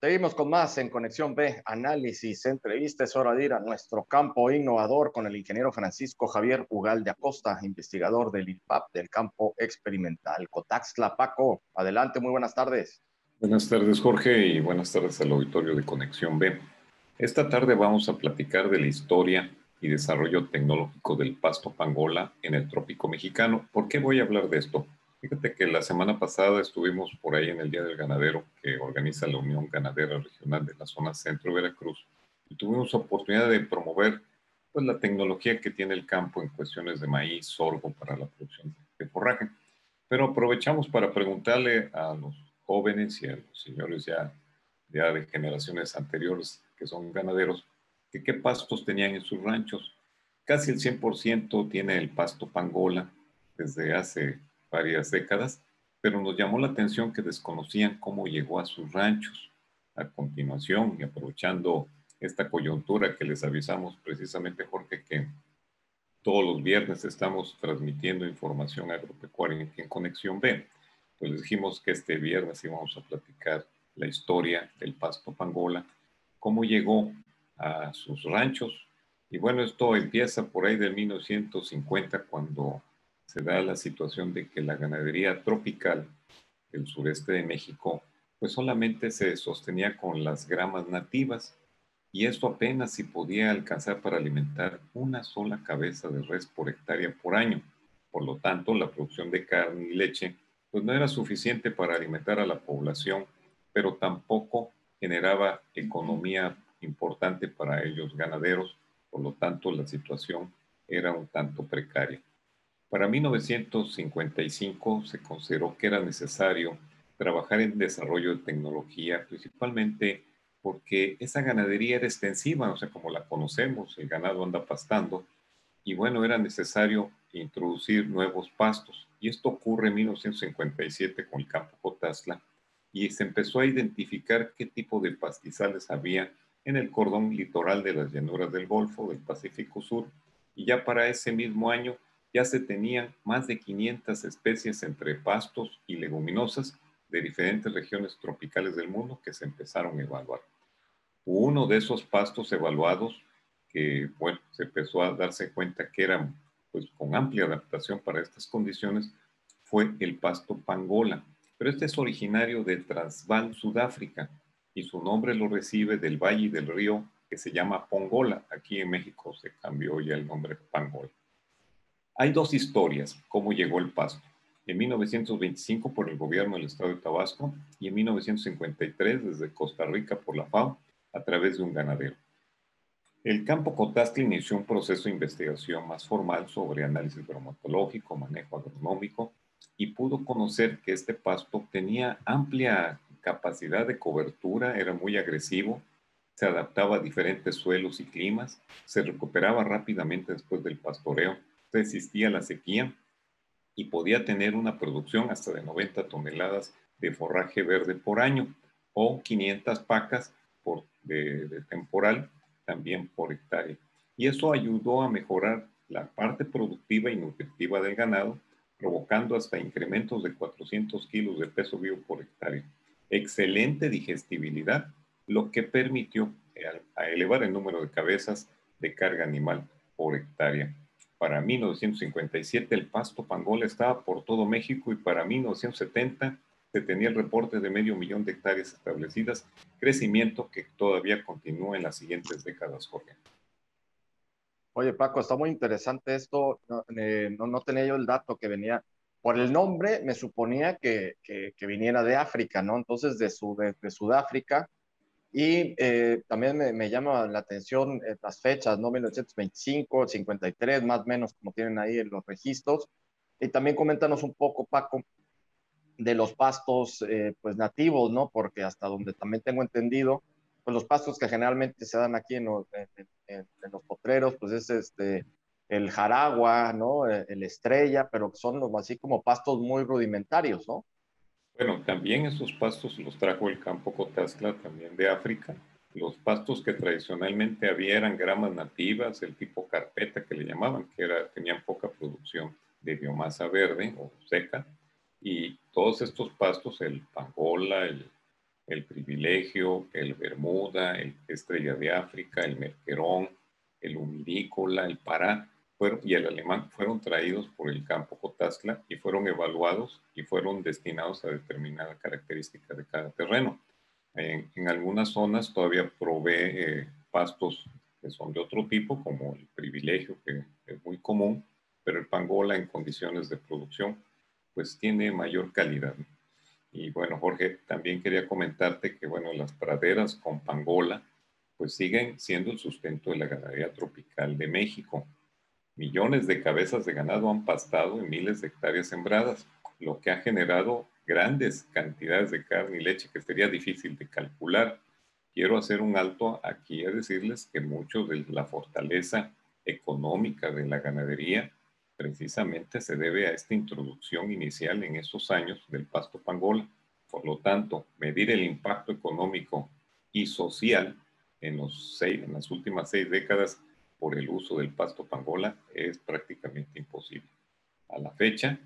Seguimos con más en Conexión B, análisis, entrevistas. Es hora de ir a nuestro campo innovador con el ingeniero Francisco Javier Ugal de Acosta, investigador del IPAP del campo experimental Cotaxla. Paco, adelante, muy buenas tardes. Buenas tardes, Jorge, y buenas tardes al auditorio de Conexión B. Esta tarde vamos a platicar de la historia y desarrollo tecnológico del pasto pangola en el trópico mexicano. ¿Por qué voy a hablar de esto? Fíjate que la semana pasada estuvimos por ahí en el Día del Ganadero que organiza la Unión Ganadera Regional de la zona centro Veracruz y tuvimos oportunidad de promover pues, la tecnología que tiene el campo en cuestiones de maíz, sorgo para la producción de forraje. Pero aprovechamos para preguntarle a los jóvenes y a los señores ya, ya de generaciones anteriores que son ganaderos, que qué pastos tenían en sus ranchos. Casi el 100% tiene el pasto pangola desde hace varias décadas, pero nos llamó la atención que desconocían cómo llegó a sus ranchos. A continuación, y aprovechando esta coyuntura que les avisamos precisamente, Jorge, que todos los viernes estamos transmitiendo información agropecuaria en, Conexión B, pues les dijimos que este viernes íbamos a platicar la historia del pasto pangola, cómo llegó a sus ranchos. Y bueno, esto empieza por ahí del 1950, cuando se da la situación de que la ganadería tropical del sureste de México pues solamente se sostenía con las gramas nativas y esto apenas si podía alcanzar para alimentar una sola cabeza de res por hectárea por año. Por lo tanto, la producción de carne y leche pues no era suficiente para alimentar a la población, pero tampoco generaba economía importante para ellos ganaderos, por lo tanto la situación era un tanto precaria. Para 1955 se consideró que era necesario trabajar en desarrollo de tecnología, principalmente porque esa ganadería era extensiva, o sea, como la conocemos, el ganado anda pastando, y bueno, era necesario introducir nuevos pastos. Y esto ocurre en 1957 con el campo Cotazla, y se empezó a identificar qué tipo de pastizales había en el cordón litoral de las llanuras del Golfo, del Pacífico Sur, y ya para ese mismo año ya se tenían más de 500 especies entre pastos y leguminosas de diferentes regiones tropicales del mundo que se empezaron a evaluar. Uno de esos pastos evaluados que, bueno, se empezó a darse cuenta que eran, pues, con amplia adaptación para estas condiciones, fue el pasto pangola. Pero este es originario de Transvaal, Sudáfrica, y su nombre lo recibe del valle del río que se llama Pongola. Aquí en México se cambió ya el nombre Pangola. Hay dos historias, cómo llegó el pasto. En 1925 por el gobierno del estado de Tabasco y en 1953 desde Costa Rica por la FAO a través de un ganadero. El campo Cotazli inició un proceso de investigación más formal sobre análisis bromatológico, manejo agronómico y pudo conocer que este pasto tenía amplia capacidad de cobertura, era muy agresivo, se adaptaba a diferentes suelos y climas, se recuperaba rápidamente después del pastoreo resistía la sequía y podía tener una producción hasta de 90 toneladas de forraje verde por año o 500 pacas por, de, temporal también por hectárea. Y eso ayudó a mejorar la parte productiva y nutritiva del ganado, provocando hasta incrementos de 400 kilos de peso vivo por hectárea. Excelente digestibilidad, lo que permitió elevar el número de cabezas de carga animal por hectárea. Para 1957 el pasto pangola estaba por todo México y para 1970 se tenía el reporte de medio millón de hectáreas establecidas, crecimiento que todavía continúa en las siguientes décadas, Jorge. Oye, Paco, está muy interesante esto. No, eh, tenía yo el dato que venía. Por el nombre me suponía que, que, viniera de África, ¿no? Entonces, de, de Sudáfrica y eh, también me, llama la atención eh, las fechas, ¿no? 1925, 53, más o menos, como tienen ahí en los registros. Y también coméntanos un poco, Paco, de los pastos eh, pues nativos, ¿no? Porque hasta donde también tengo entendido, pues los pastos que generalmente se dan aquí en los, en, los potreros, pues es este, el jaragua, ¿no? El estrella, pero son los, así como pastos muy rudimentarios, ¿no? Bueno, también esos pastos los trajo el campo Cotazla, también de África. Los pastos que tradicionalmente había eran gramas nativas, el tipo carpeta que le llamaban, que era, tenían poca producción de biomasa verde o seca. Y todos estos pastos, el pangola, el el Privilegio, el Bermuda, el Estrella de África, el Merquerón, el Humirícola, el Pará y el alemán fueron traídos por el campo Cotazla y fueron evaluados y fueron destinados a determinada característica de cada terreno. En, algunas zonas todavía provee eh, pastos que son de otro tipo, como el privilegio, que es muy común, pero el pangola en condiciones de producción, pues tiene mayor calidad. Y bueno, Jorge, también quería comentarte que, bueno, las praderas con pangola, pues siguen siendo el sustento de la ganadería tropical de México. Millones de cabezas de ganado han pastado en miles de hectáreas sembradas, lo que ha generado grandes cantidades de carne y leche que sería difícil de calcular. Quiero hacer un alto aquí a decirles que mucho de la fortaleza económica de la ganadería precisamente se debe a esta introducción inicial en estos años del pasto pangola. Por lo tanto, medir el impacto económico y social en, los seis, en las últimas seis décadas por el uso del pasto pangola es prácticamente imposible. A la fecha,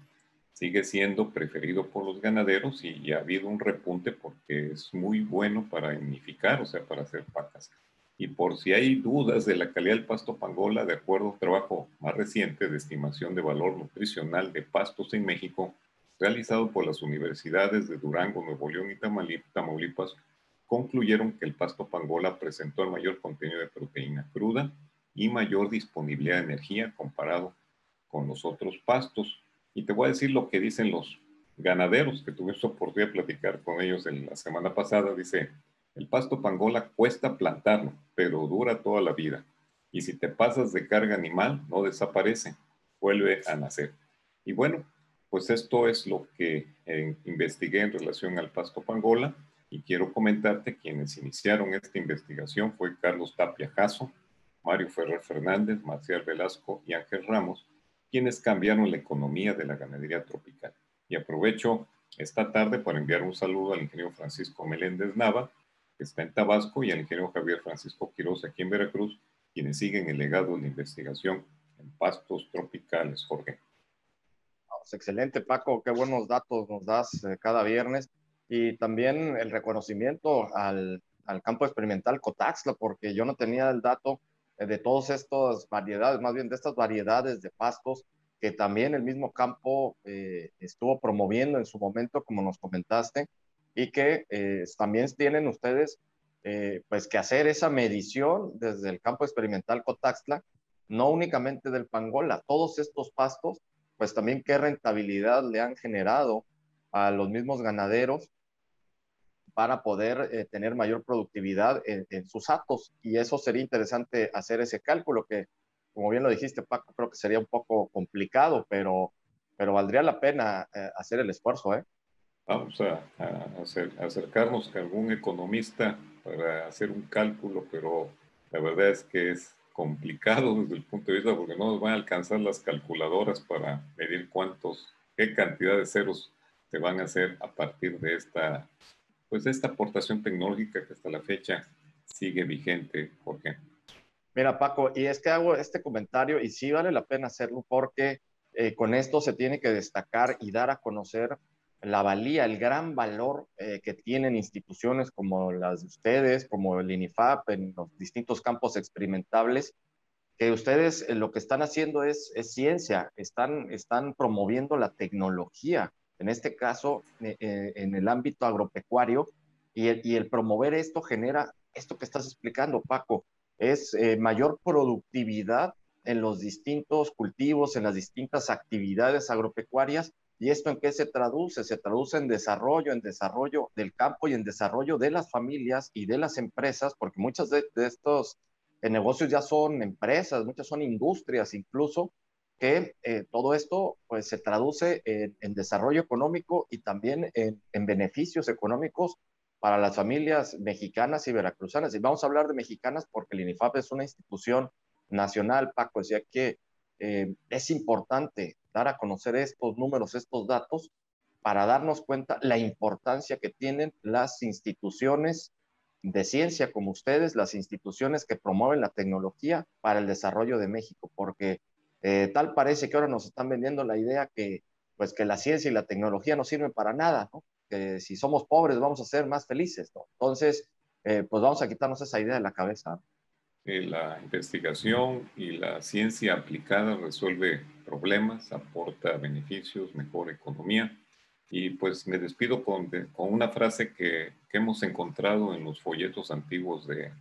sigue siendo preferido por los ganaderos y, ha habido un repunte porque es muy bueno para unificar, o sea, para hacer pacas. Y por si hay dudas de la calidad del pasto pangola, de acuerdo a un trabajo más reciente de estimación de valor nutricional de pastos en México, realizado por las universidades de Durango, Nuevo León y Tamaulipas, concluyeron que el pasto pangola presentó el mayor contenido de proteína cruda, y mayor disponibilidad de energía comparado con los otros pastos. Y te voy a decir lo que dicen los ganaderos, que tuve oportunidad de platicar con ellos en la semana pasada. Dice, el pasto pangola cuesta plantarlo, pero dura toda la vida. Y si te pasas de carga animal, no desaparece, vuelve a nacer. Y bueno, pues esto es lo que eh, investigué en relación al pasto pangola. Y quiero comentarte, quienes iniciaron esta investigación fue Carlos Tapia Jasso, Mario Ferrer Fernández, Marcial Velasco y Ángel Ramos, quienes cambiaron la economía de la ganadería tropical. Y aprovecho esta tarde para enviar un saludo al ingeniero Francisco Meléndez Nava, que está en Tabasco, y al ingeniero Javier Francisco Quiroz aquí en Veracruz, quienes siguen el legado de la investigación en pastos tropicales, Jorge. Excelente, Paco, qué buenos datos nos das eh, cada viernes. Y también el reconocimiento al, al campo experimental Cotaxla, porque yo no tenía el dato de todas estas variedades, más bien de estas variedades de pastos que también el mismo campo eh, estuvo promoviendo en su momento, como nos comentaste, y que eh, también tienen ustedes pues que hacer esa medición desde el campo experimental Cotaxtla, no únicamente del pangola, todos estos pastos, pues también qué rentabilidad le han generado a los mismos ganaderos para poder eh, tener mayor productividad en, sus actos. Y eso sería interesante hacer ese cálculo que, como bien lo dijiste, Paco, creo que sería un poco complicado, pero, pero valdría la pena eh, hacer el esfuerzo. ¿eh? Vamos a, acercarnos a algún economista para hacer un cálculo, pero la verdad es que es complicado desde el punto de vista porque no nos van a alcanzar las calculadoras para medir cuántos, qué cantidad de ceros se van a hacer a partir de esta pues esta aportación tecnológica que hasta la fecha sigue vigente, Jorge. Mira, Paco, y es que hago este comentario y sí vale la pena hacerlo porque eh, con esto se tiene que destacar y dar a conocer la valía, el gran valor eh, que tienen instituciones como las de ustedes, como el INIFAP, en los distintos campos experimentables, que ustedes eh, lo que están haciendo es, es ciencia, están, están promoviendo la tecnología en este caso eh, eh, en el ámbito agropecuario, y el, promover esto genera esto que estás explicando, Paco, es eh, mayor productividad en los distintos cultivos, en las distintas actividades agropecuarias. ¿Y esto en qué se traduce? Se traduce en desarrollo, en desarrollo del campo y en desarrollo de las familias y de las empresas, porque muchos de, estos negocios ya son empresas, muchas son industrias incluso, que eh, todo esto pues se traduce en, desarrollo económico y también en, beneficios económicos para las familias mexicanas y veracruzanas. Y vamos a hablar de mexicanas porque el INIFAP es una institución nacional, Paco, decía que eh, es importante dar a conocer estos números, estos datos, para darnos cuenta la importancia que tienen las instituciones de ciencia como ustedes, las instituciones que promueven la tecnología para el desarrollo de México, porque eh, tal parece que ahora nos están vendiendo la idea que, pues, que la ciencia y la tecnología no sirven para nada, que si somos pobres vamos a ser más felices. Entonces, eh, pues vamos a quitarnos esa idea de la cabeza. la investigación y la ciencia aplicada resuelve problemas, aporta beneficios, mejor economía. Y pues me despido con, con una frase que, que, hemos encontrado en los folletos antiguos de,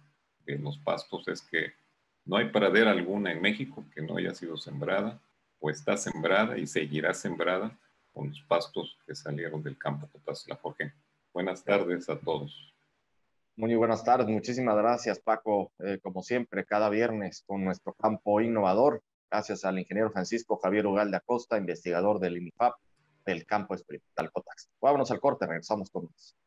de los pastos, es que no hay pradera alguna en México que no haya sido sembrada o está sembrada y seguirá sembrada con los pastos que salieron del campo La Jorge. Buenas tardes a todos. Muy buenas tardes, muchísimas gracias Paco, eh, como siempre, cada viernes con nuestro campo innovador. Gracias al ingeniero Francisco Javier Ugalde Acosta, investigador del INIFAP del campo experimental COTAX. Vámonos al corte, regresamos con más.